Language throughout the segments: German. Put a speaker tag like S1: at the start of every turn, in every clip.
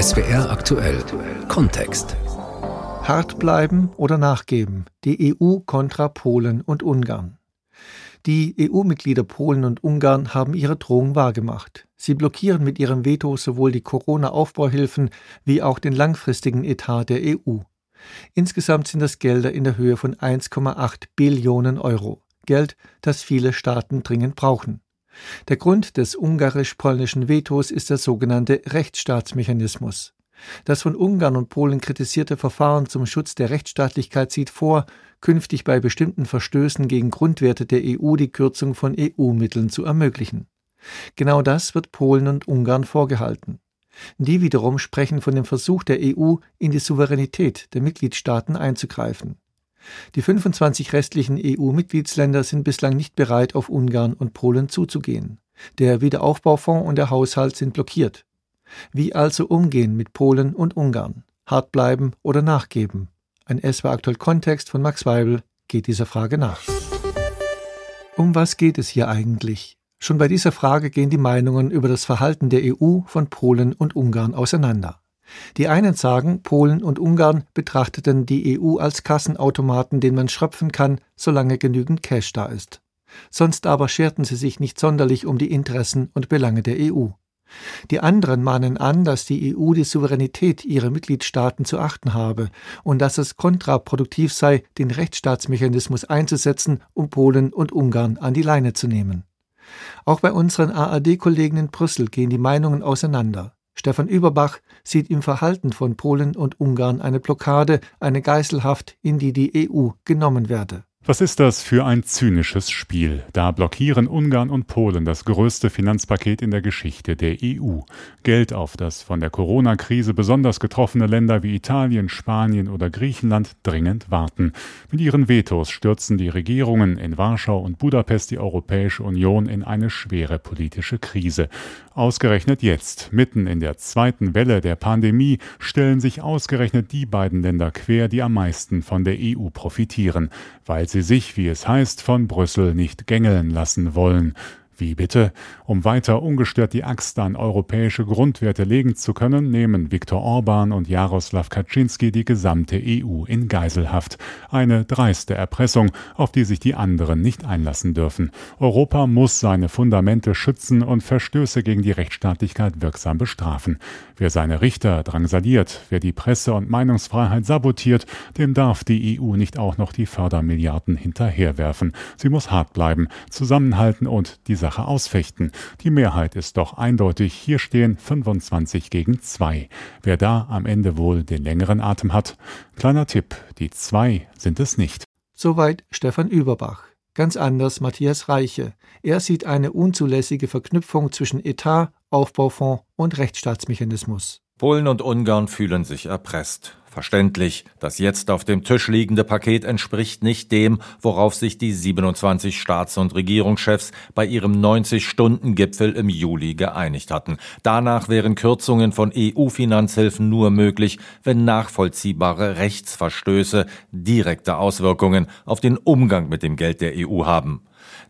S1: SWR aktuell Kontext.
S2: Hart bleiben oder nachgeben. Die EU kontra Polen und Ungarn. Die EU-Mitglieder Polen und Ungarn haben ihre Drohung wahrgemacht. Sie blockieren mit ihrem Veto sowohl die Corona-Aufbauhilfen wie auch den langfristigen Etat der EU. Insgesamt sind das Gelder in der Höhe von 1,8 Billionen Euro. Geld, das viele Staaten dringend brauchen. Der Grund des ungarisch-polnischen Vetos ist der sogenannte Rechtsstaatsmechanismus. Das von Ungarn und Polen kritisierte Verfahren zum Schutz der Rechtsstaatlichkeit sieht vor, künftig bei bestimmten Verstößen gegen Grundwerte der EU die Kürzung von EU-Mitteln zu ermöglichen. Genau das wird Polen und Ungarn vorgehalten. Die wiederum sprechen von dem Versuch der EU, in die Souveränität der Mitgliedstaaten einzugreifen. Die 25 restlichen EU-Mitgliedsländer sind bislang nicht bereit, auf Ungarn und Polen zuzugehen. Der Wiederaufbaufonds und der Haushalt sind blockiert. Wie also umgehen mit Polen und Ungarn? Hart bleiben oder nachgeben? Ein SW aktuell Kontext von Max Weibel geht dieser Frage nach. Um was geht es hier eigentlich? Schon bei dieser Frage gehen die Meinungen über das Verhalten der EU von Polen und Ungarn auseinander. Die einen sagen, Polen und Ungarn betrachteten die EU als Kassenautomaten, den man schröpfen kann, solange genügend Cash da ist. Sonst aber scherten sie sich nicht sonderlich um die Interessen und Belange der EU. Die anderen mahnen an, dass die EU die Souveränität ihrer Mitgliedstaaten zu achten habe und dass es kontraproduktiv sei, den Rechtsstaatsmechanismus einzusetzen, um Polen und Ungarn an die Leine zu nehmen. Auch bei unseren ARD-Kollegen in Brüssel gehen die Meinungen auseinander. Stefan Überbach sieht im Verhalten von Polen und Ungarn eine Blockade, eine Geiselhaft, in die die EU genommen werde.
S3: Was ist das für ein zynisches Spiel? Da blockieren Ungarn und Polen das größte Finanzpaket in der Geschichte der EU. Geld auf das von der Corona-Krise besonders getroffene Länder wie Italien, Spanien oder Griechenland dringend warten. Mit ihren Vetos stürzen die Regierungen in Warschau und Budapest die Europäische Union in eine schwere politische Krise. Ausgerechnet jetzt, mitten in der zweiten Welle der Pandemie, stellen sich ausgerechnet die beiden Länder quer, die am meisten von der EU profitieren, weil sie sich, wie es heißt, von Brüssel nicht gängeln lassen wollen. Wie bitte? Um weiter ungestört die Axt an europäische Grundwerte legen zu können, nehmen Viktor Orban und Jaroslaw Kaczynski die gesamte EU in Geiselhaft. Eine dreiste Erpressung, auf die sich die anderen nicht einlassen dürfen. Europa muss seine Fundamente schützen und Verstöße gegen die Rechtsstaatlichkeit wirksam bestrafen. Wer seine Richter drangsaliert, wer die Presse- und Meinungsfreiheit sabotiert, dem darf die EU nicht auch noch die Fördermilliarden hinterherwerfen. Sie muss hart bleiben, zusammenhalten und die Sache ausfechten. Die Mehrheit ist doch eindeutig. Hier stehen 25 gegen 2. Wer da am Ende wohl den längeren Atem hat? Kleiner Tipp, die zwei sind es nicht.
S2: Soweit Stefan Überbach. Ganz anders Matthias Reiche. Er sieht eine unzulässige Verknüpfung zwischen Etat, Aufbaufonds und Rechtsstaatsmechanismus.
S4: Polen und Ungarn fühlen sich erpresst. Verständlich, das jetzt auf dem Tisch liegende Paket entspricht nicht dem, worauf sich die 27 Staats- und Regierungschefs bei ihrem 90-Stunden-Gipfel im Juli geeinigt hatten. Danach wären Kürzungen von EU-Finanzhilfen nur möglich, wenn nachvollziehbare Rechtsverstöße direkte Auswirkungen auf den Umgang mit dem Geld der EU haben.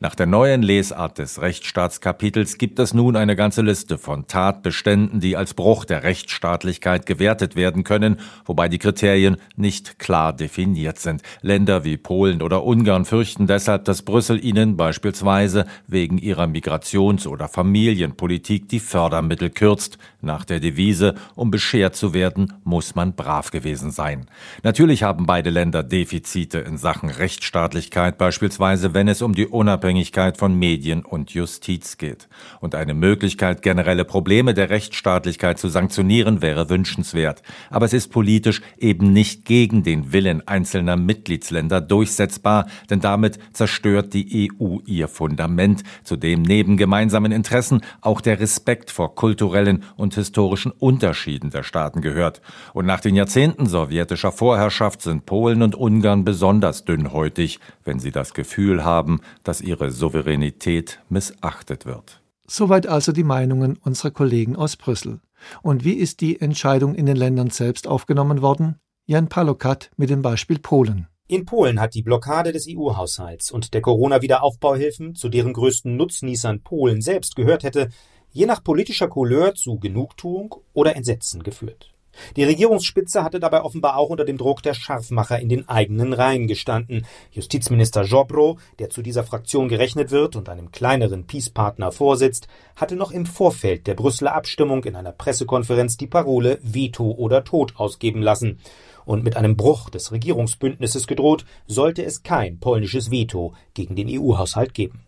S4: Nach der neuen Lesart des Rechtsstaatskapitels gibt es nun eine ganze Liste von Tatbeständen, die als Bruch der Rechtsstaatlichkeit gewertet werden können, wobei die Kriterien nicht klar definiert sind. Länder wie Polen oder Ungarn fürchten deshalb, dass Brüssel ihnen beispielsweise wegen ihrer Migrations- oder Familienpolitik die Fördermittel kürzt, nach der Devise, um beschert zu werden, muss man brav gewesen sein. Natürlich haben beide Länder Defizite in Sachen Rechtsstaatlichkeit, beispielsweise wenn es um die Unabhängigkeit von Medien und Justiz geht. Und eine Möglichkeit, generelle Probleme der Rechtsstaatlichkeit zu sanktionieren, wäre wünschenswert. Aber es ist politisch eben nicht gegen den Willen einzelner Mitgliedsländer durchsetzbar, denn damit zerstört die EU ihr Fundament, zu dem neben gemeinsamen Interessen auch der Respekt vor kulturellen und historischen Unterschieden der Staaten gehört. Und nach den Jahrzehnten sowjetischer Vorherrschaft sind Polen und Ungarn besonders dünnhäutig, wenn sie das Gefühl haben, dass ihre Souveränität missachtet wird.
S2: Soweit also die Meinungen unserer Kollegen aus Brüssel. Und wie ist die Entscheidung in den Ländern selbst aufgenommen worden? Jan Palokat mit dem Beispiel Polen.
S5: In Polen hat die Blockade des EU-Haushalts und der Corona-Wiederaufbauhilfen, zu deren größten Nutznießern Polen selbst gehört hätte, je nach politischer Couleur zu Genugtuung oder Entsetzen geführt. Die Regierungsspitze hatte dabei offenbar auch unter dem Druck der Scharfmacher in den eigenen Reihen gestanden. Justizminister Jobro, der zu dieser Fraktion gerechnet wird und einem kleineren Peace-Partner vorsitzt, hatte noch im Vorfeld der Brüsseler Abstimmung in einer Pressekonferenz die Parole Veto oder Tod ausgeben lassen und mit einem Bruch des Regierungsbündnisses gedroht, sollte es kein polnisches Veto gegen den EU-Haushalt geben.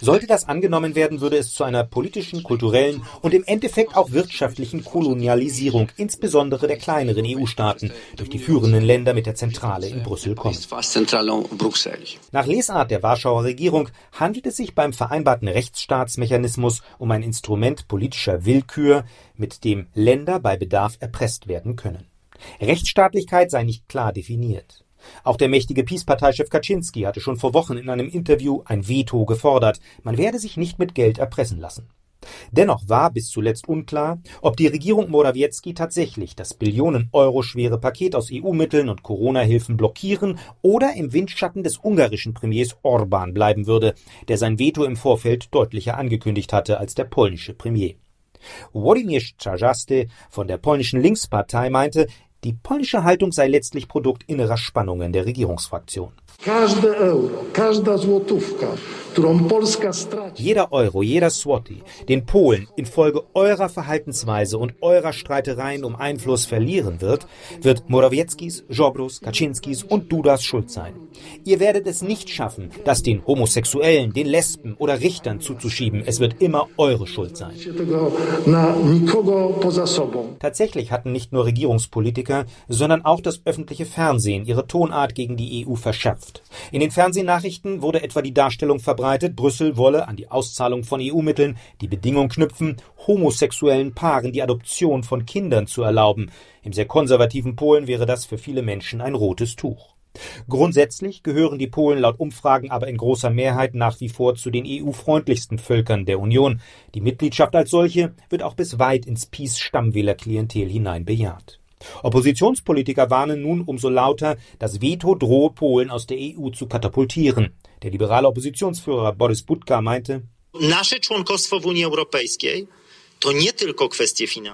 S5: Sollte das angenommen werden, würde es zu einer politischen, kulturellen und im Endeffekt auch wirtschaftlichen Kolonialisierung, insbesondere der kleineren EU-Staaten, durch die führenden Länder mit der Zentrale in Brüssel kommen. Nach Lesart der Warschauer Regierung handelt es sich beim vereinbarten Rechtsstaatsmechanismus um ein Instrument politischer Willkür, mit dem Länder bei Bedarf erpresst werden können. Rechtsstaatlichkeit sei nicht klar definiert. Auch der mächtige Peace-Parteichef Kaczynski hatte schon vor Wochen in einem Interview ein Veto gefordert. Man werde sich nicht mit Geld erpressen lassen. Dennoch war bis zuletzt unklar, ob die Regierung Morawiecki tatsächlich das Billionen Euro schwere Paket aus EU-Mitteln und Corona-Hilfen blockieren oder im Windschatten des ungarischen Premiers Orban bleiben würde, der sein Veto im Vorfeld deutlicher angekündigt hatte als der polnische Premier. Władimir Czajaste von der polnischen Linkspartei meinte, die polnische Haltung sei letztlich Produkt innerer Spannungen der Regierungsfraktion. Jeder Euro, jeder Swati, den Polen infolge eurer Verhaltensweise und eurer Streitereien um Einfluss verlieren wird, wird Morawieckis, Jobros, Kaczynskis und Dudas schuld sein. Ihr werdet es nicht schaffen, das den Homosexuellen, den Lesben oder Richtern zuzuschieben. Es wird immer eure Schuld sein. Tatsächlich hatten nicht nur Regierungspolitiker, sondern auch das öffentliche Fernsehen ihre Tonart gegen die EU verschärft. In den Fernsehnachrichten wurde etwa die Darstellung verbreitet, verbreitet, Brüssel wolle an die Auszahlung von EU-Mitteln die Bedingung knüpfen, homosexuellen Paaren die Adoption von Kindern zu erlauben. Im sehr konservativen Polen wäre das für viele Menschen ein rotes Tuch. Grundsätzlich gehören die Polen laut Umfragen aber in großer Mehrheit nach wie vor zu den EU-freundlichsten Völkern der Union. Die Mitgliedschaft als solche wird auch bis weit ins PiS-Stammwählerklientel hinein bejaht. Oppositionspolitiker warnen nun umso lauter, das Veto drohe Polen aus der EU zu katapultieren. Der liberale Oppositionsführer Boris Budka meinte,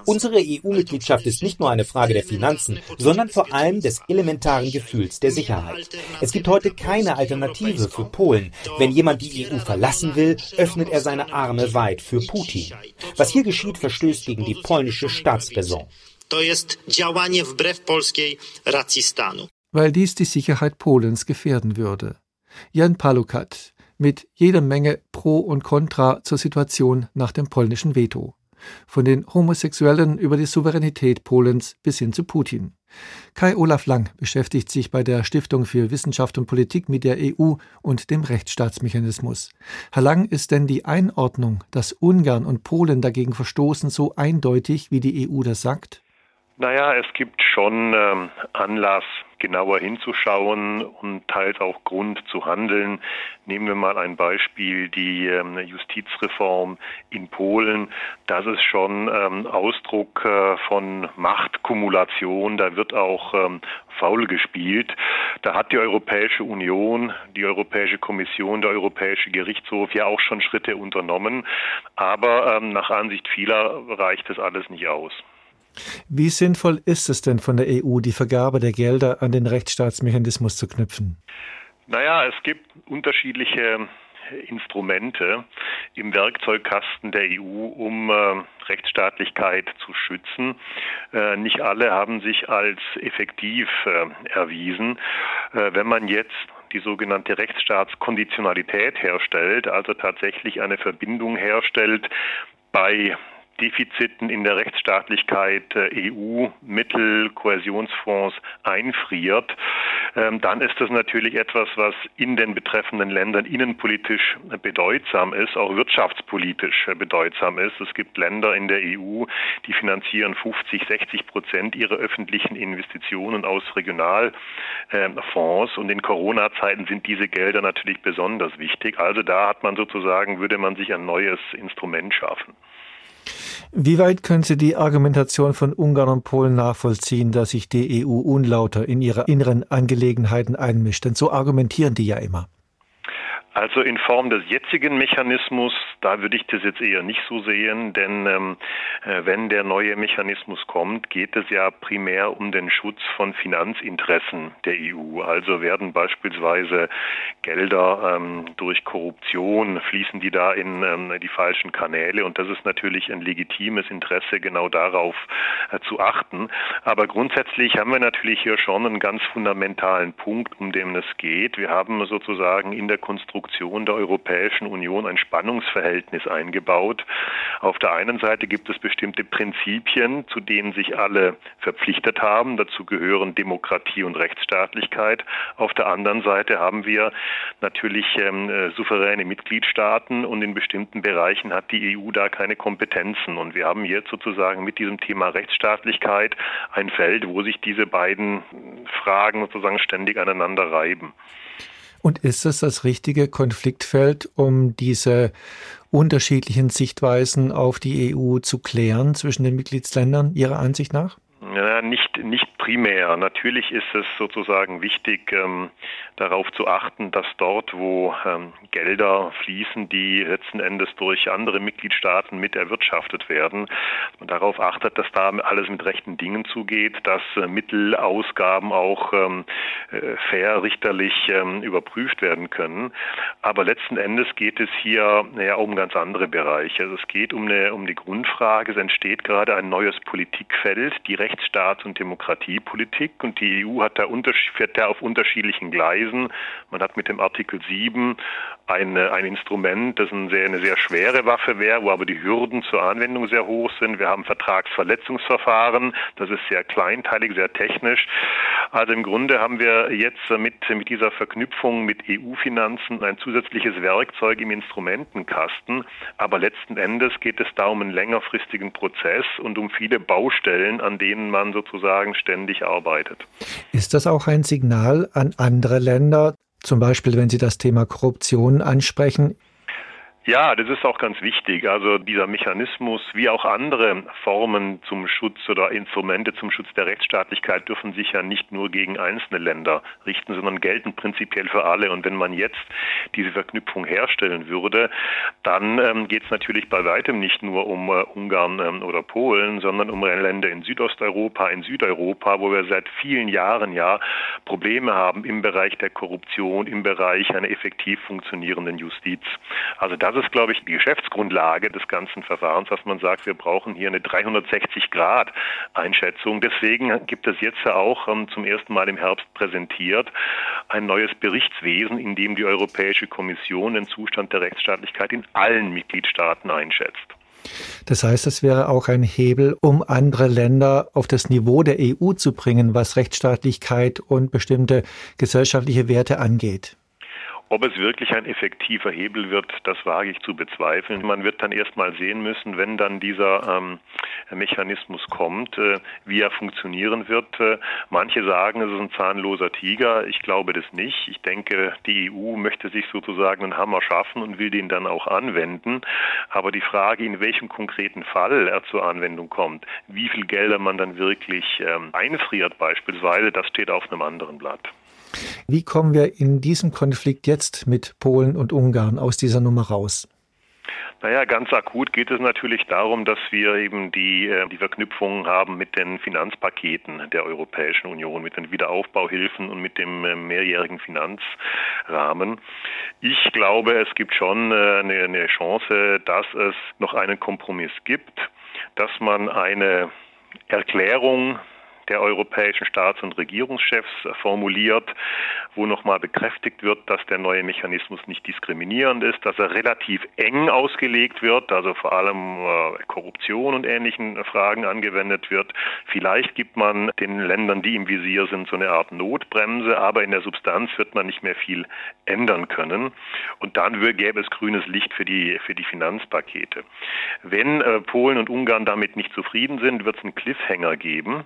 S5: Unsere EU-Mitgliedschaft ist nicht nur eine Frage der Finanzen, sondern vor allem des elementaren Gefühls der Sicherheit. Es gibt heute keine Alternative für Polen. Wenn jemand die EU verlassen will, öffnet er seine Arme weit für Putin. Was hier geschieht, verstößt gegen die polnische Staatsräson.
S2: Weil dies die Sicherheit Polens gefährden würde. Jan Palukat mit jeder Menge Pro und Contra zur Situation nach dem polnischen Veto. Von den Homosexuellen über die Souveränität Polens bis hin zu Putin. Kai Olaf Lang beschäftigt sich bei der Stiftung für Wissenschaft und Politik mit der EU und dem Rechtsstaatsmechanismus. Herr Lang, ist denn die Einordnung, dass Ungarn und Polen dagegen verstoßen, so eindeutig, wie die EU das sagt?
S6: Naja, es gibt schon ähm, Anlass, genauer hinzuschauen und teils auch Grund zu handeln. Nehmen wir mal ein Beispiel, die ähm, Justizreform in Polen. Das ist schon ähm, Ausdruck äh, von Machtkumulation. Da wird auch ähm, faul gespielt. Da hat die Europäische Union, die Europäische Kommission, der Europäische Gerichtshof ja auch schon Schritte unternommen. Aber ähm, nach Ansicht vieler reicht das alles nicht aus.
S2: Wie sinnvoll ist es denn von der EU, die Vergabe der Gelder an den Rechtsstaatsmechanismus zu knüpfen?
S6: Naja, es gibt unterschiedliche Instrumente im Werkzeugkasten der EU, um äh, Rechtsstaatlichkeit zu schützen. Äh, nicht alle haben sich als effektiv äh, erwiesen. Äh, wenn man jetzt die sogenannte Rechtsstaatskonditionalität herstellt, also tatsächlich eine Verbindung herstellt bei Defiziten in der Rechtsstaatlichkeit EU-Mittel, Kohäsionsfonds einfriert, ähm, dann ist das natürlich etwas, was in den betreffenden Ländern innenpolitisch bedeutsam ist, auch wirtschaftspolitisch bedeutsam ist. Es gibt Länder in der EU, die finanzieren 50, 60 Prozent ihrer öffentlichen Investitionen aus Regionalfonds und in Corona-Zeiten sind diese Gelder natürlich besonders wichtig. Also da hat man sozusagen, würde man sich ein neues Instrument schaffen.
S2: Wie weit können Sie die Argumentation von Ungarn und Polen nachvollziehen, dass sich die EU unlauter in ihre inneren Angelegenheiten einmischt? Denn so argumentieren die ja immer.
S6: Also in Form des jetzigen Mechanismus, da würde ich das jetzt eher nicht so sehen, denn ähm, äh, wenn der neue Mechanismus kommt, geht es ja primär um den Schutz von Finanzinteressen der EU. Also werden beispielsweise Gelder ähm, durch Korruption, fließen die da in ähm, die falschen Kanäle und das ist natürlich ein legitimes Interesse, genau darauf äh, zu achten. Aber grundsätzlich haben wir natürlich hier schon einen ganz fundamentalen Punkt, um den es geht. Wir haben sozusagen in der Konstruktion Konstruktion der Europäischen Union ein Spannungsverhältnis eingebaut. Auf der einen Seite gibt es bestimmte Prinzipien, zu denen sich alle verpflichtet haben. Dazu gehören Demokratie und Rechtsstaatlichkeit. Auf der anderen Seite haben wir natürlich ähm, äh, souveräne Mitgliedstaaten und in bestimmten Bereichen hat die EU da keine Kompetenzen. Und wir haben jetzt sozusagen mit diesem Thema Rechtsstaatlichkeit ein Feld, wo sich diese beiden Fragen sozusagen ständig aneinander reiben.
S2: Und ist es das richtige Konfliktfeld, um diese unterschiedlichen Sichtweisen auf die EU zu klären zwischen den Mitgliedsländern Ihrer Ansicht nach?
S6: Ja, nicht, nicht primär. Natürlich ist es sozusagen wichtig, ähm, darauf zu achten, dass dort, wo ähm, Gelder fließen, die letzten Endes durch andere Mitgliedstaaten mit erwirtschaftet werden, man darauf achtet, dass da alles mit rechten Dingen zugeht, dass äh, Mittelausgaben auch ähm, äh, fair richterlich ähm, überprüft werden können. Aber letzten Endes geht es hier ja, um ganz andere Bereiche. Also es geht um, eine, um die Grundfrage, es entsteht gerade ein neues Politikfeld, die Rechtsstaats- und Demokratie Energiepolitik und die EU hat da fährt da auf unterschiedlichen Gleisen. Man hat mit dem Artikel 7 eine, ein Instrument, das eine sehr, eine sehr schwere Waffe wäre, wo aber die Hürden zur Anwendung sehr hoch sind. Wir haben Vertragsverletzungsverfahren, das ist sehr kleinteilig, sehr technisch. Also im Grunde haben wir jetzt mit, mit dieser Verknüpfung mit EU-Finanzen ein zusätzliches Werkzeug im Instrumentenkasten. Aber letzten Endes geht es da um einen längerfristigen Prozess und um viele Baustellen, an denen man sozusagen ständig arbeitet.
S2: Ist das auch ein Signal an andere Länder, zum Beispiel, wenn Sie das Thema Korruption ansprechen,
S6: ja, das ist auch ganz wichtig. Also dieser Mechanismus, wie auch andere Formen zum Schutz oder Instrumente zum Schutz der Rechtsstaatlichkeit dürfen sich ja nicht nur gegen einzelne Länder richten, sondern gelten prinzipiell für alle. Und wenn man jetzt diese Verknüpfung herstellen würde, dann ähm, geht es natürlich bei weitem nicht nur um äh, Ungarn ähm, oder Polen, sondern um Länder in Südosteuropa, in Südeuropa, wo wir seit vielen Jahren ja Probleme haben im Bereich der Korruption, im Bereich einer effektiv funktionierenden Justiz. Also das das ist, glaube ich, die Geschäftsgrundlage des ganzen Verfahrens, dass man sagt, wir brauchen hier eine 360-Grad-Einschätzung. Deswegen gibt es jetzt ja auch ähm, zum ersten Mal im Herbst präsentiert ein neues Berichtswesen, in dem die Europäische Kommission den Zustand der Rechtsstaatlichkeit in allen Mitgliedstaaten einschätzt.
S2: Das heißt, es wäre auch ein Hebel, um andere Länder auf das Niveau der EU zu bringen, was Rechtsstaatlichkeit und bestimmte gesellschaftliche Werte angeht.
S6: Ob es wirklich ein effektiver Hebel wird, das wage ich zu bezweifeln. Man wird dann erst mal sehen müssen, wenn dann dieser ähm, Mechanismus kommt, äh, wie er funktionieren wird. Äh, manche sagen, es ist ein zahnloser Tiger. Ich glaube das nicht. Ich denke, die EU möchte sich sozusagen einen Hammer schaffen und will den dann auch anwenden. Aber die Frage, in welchem konkreten Fall er zur Anwendung kommt, wie viel Gelder man dann wirklich ähm, einfriert beispielsweise, das steht auf einem anderen Blatt.
S2: Wie kommen wir in diesem Konflikt jetzt mit Polen und Ungarn aus dieser Nummer raus?
S6: Naja, ganz akut geht es natürlich darum, dass wir eben die, äh, die Verknüpfung haben mit den Finanzpaketen der Europäischen Union, mit den Wiederaufbauhilfen und mit dem äh, mehrjährigen Finanzrahmen. Ich glaube, es gibt schon äh, eine, eine Chance, dass es noch einen Kompromiss gibt, dass man eine Erklärung der europäischen Staats- und Regierungschefs formuliert, wo nochmal bekräftigt wird, dass der neue Mechanismus nicht diskriminierend ist, dass er relativ eng ausgelegt wird, also vor allem äh, Korruption und ähnlichen Fragen angewendet wird. Vielleicht gibt man den Ländern, die im Visier sind, so eine Art Notbremse, aber in der Substanz wird man nicht mehr viel ändern können. Und dann gäbe es grünes Licht für die, für die Finanzpakete. Wenn äh, Polen und Ungarn damit nicht zufrieden sind, wird es einen Cliffhanger geben.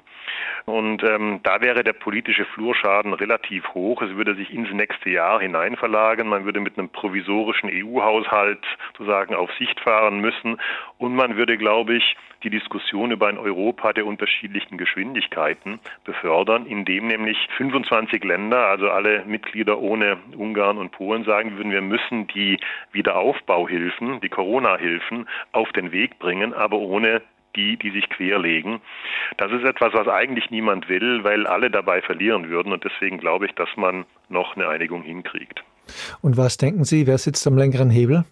S6: Und ähm, da wäre der politische Flurschaden relativ hoch. Es würde sich ins nächste Jahr hinein verlagern. Man würde mit einem provisorischen EU-Haushalt sozusagen auf Sicht fahren müssen. Und man würde, glaube ich, die Diskussion über ein Europa der unterschiedlichen Geschwindigkeiten befördern, indem nämlich 25 Länder, also alle Mitglieder ohne Ungarn und Polen, sagen würden, wir müssen die Wiederaufbauhilfen, die Corona-Hilfen auf den Weg bringen, aber ohne die, die sich querlegen. Das ist etwas, was eigentlich niemand will, weil alle dabei verlieren würden. Und deswegen glaube ich, dass man noch eine Einigung hinkriegt.
S2: Und was denken Sie, wer sitzt am längeren Hebel?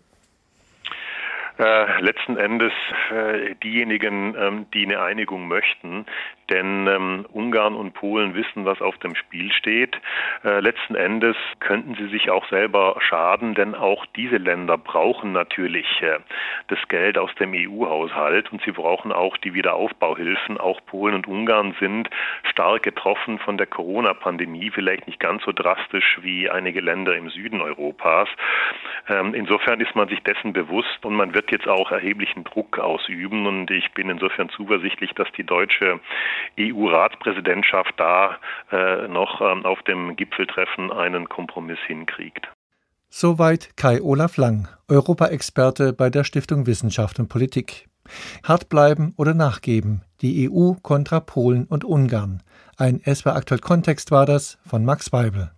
S6: Äh, letzten Endes äh, diejenigen, ähm, die eine Einigung möchten, denn ähm, Ungarn und Polen wissen, was auf dem Spiel steht. Äh, letzten Endes könnten sie sich auch selber schaden, denn auch diese Länder brauchen natürlich äh, das Geld aus dem EU-Haushalt und sie brauchen auch die Wiederaufbauhilfen. Auch Polen und Ungarn sind stark getroffen von der Corona-Pandemie, vielleicht nicht ganz so drastisch wie einige Länder im Süden Europas. Ähm, insofern ist man sich dessen bewusst und man wird jetzt auch erheblichen Druck ausüben und ich bin insofern zuversichtlich, dass die deutsche EU-Ratspräsidentschaft da äh, noch ähm, auf dem Gipfeltreffen einen Kompromiss hinkriegt.
S2: Soweit Kai Olaf Lang, Europaexperte bei der Stiftung Wissenschaft und Politik. Hart bleiben oder nachgeben. Die EU kontra Polen und Ungarn. Ein SW aktuell Kontext war das von Max Weibel.